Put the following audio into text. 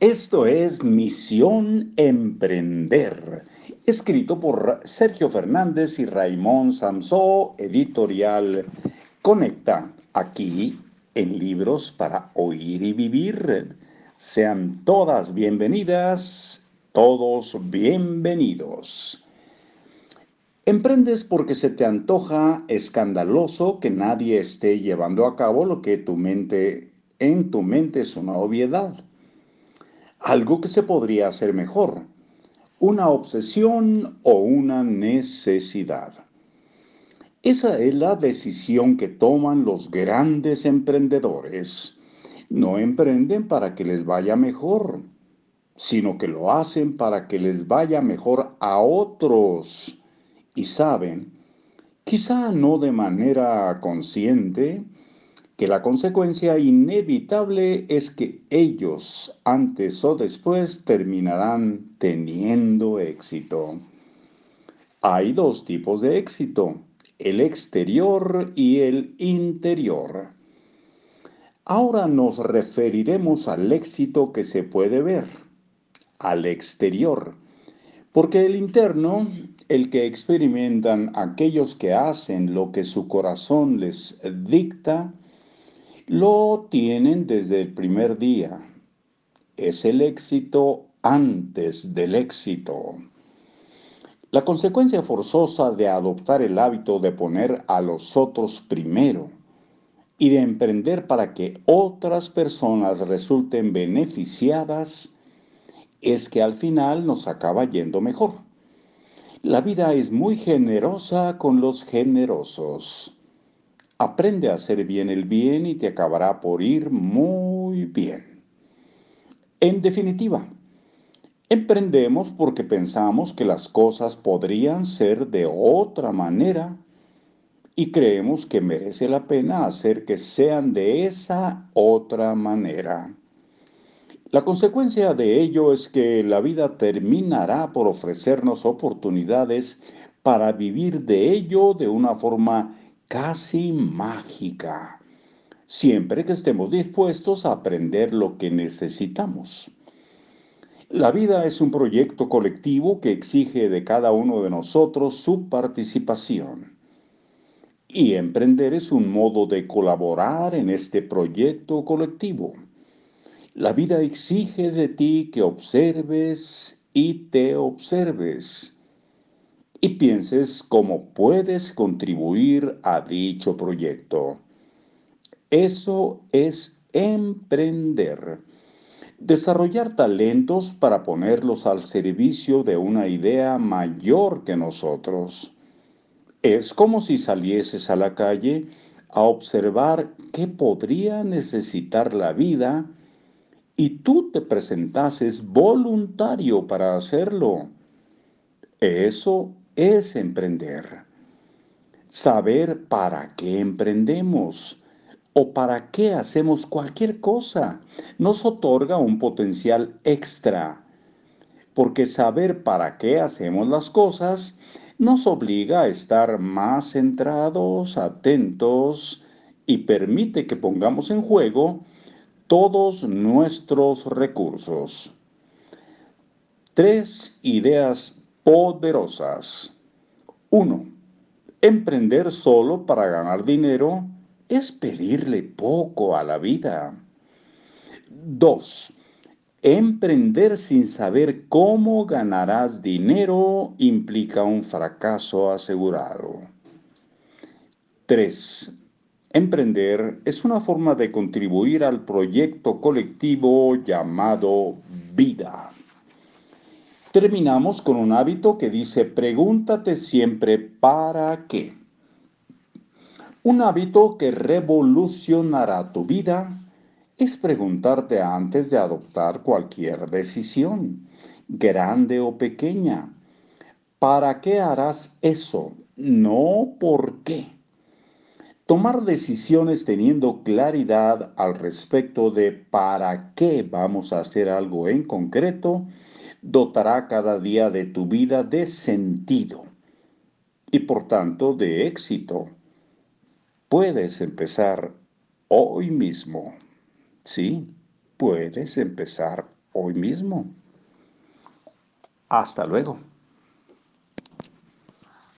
Esto es Misión Emprender, escrito por Sergio Fernández y Raymond Samsó, editorial Conecta, aquí en Libros para Oír y Vivir. Sean todas bienvenidas, todos bienvenidos. Emprendes porque se te antoja escandaloso que nadie esté llevando a cabo lo que tu mente en tu mente es una obviedad algo que se podría hacer mejor, una obsesión o una necesidad. Esa es la decisión que toman los grandes emprendedores. No emprenden para que les vaya mejor, sino que lo hacen para que les vaya mejor a otros. Y saben, quizá no de manera consciente, que la consecuencia inevitable es que ellos, antes o después, terminarán teniendo éxito. Hay dos tipos de éxito, el exterior y el interior. Ahora nos referiremos al éxito que se puede ver, al exterior, porque el interno, el que experimentan aquellos que hacen lo que su corazón les dicta, lo tienen desde el primer día. Es el éxito antes del éxito. La consecuencia forzosa de adoptar el hábito de poner a los otros primero y de emprender para que otras personas resulten beneficiadas es que al final nos acaba yendo mejor. La vida es muy generosa con los generosos. Aprende a hacer bien el bien y te acabará por ir muy bien. En definitiva, emprendemos porque pensamos que las cosas podrían ser de otra manera y creemos que merece la pena hacer que sean de esa otra manera. La consecuencia de ello es que la vida terminará por ofrecernos oportunidades para vivir de ello de una forma casi mágica, siempre que estemos dispuestos a aprender lo que necesitamos. La vida es un proyecto colectivo que exige de cada uno de nosotros su participación. Y emprender es un modo de colaborar en este proyecto colectivo. La vida exige de ti que observes y te observes y pienses cómo puedes contribuir a dicho proyecto. Eso es emprender. Desarrollar talentos para ponerlos al servicio de una idea mayor que nosotros. Es como si salieses a la calle a observar qué podría necesitar la vida y tú te presentases voluntario para hacerlo. Eso es emprender. Saber para qué emprendemos o para qué hacemos cualquier cosa nos otorga un potencial extra, porque saber para qué hacemos las cosas nos obliga a estar más centrados, atentos y permite que pongamos en juego todos nuestros recursos. Tres ideas poderosas. 1. Emprender solo para ganar dinero es pedirle poco a la vida. 2. Emprender sin saber cómo ganarás dinero implica un fracaso asegurado. 3. Emprender es una forma de contribuir al proyecto colectivo llamado vida. Terminamos con un hábito que dice pregúntate siempre para qué. Un hábito que revolucionará tu vida es preguntarte antes de adoptar cualquier decisión, grande o pequeña. ¿Para qué harás eso? No por qué. Tomar decisiones teniendo claridad al respecto de para qué vamos a hacer algo en concreto dotará cada día de tu vida de sentido y por tanto de éxito. Puedes empezar hoy mismo. Sí, puedes empezar hoy mismo. Hasta luego.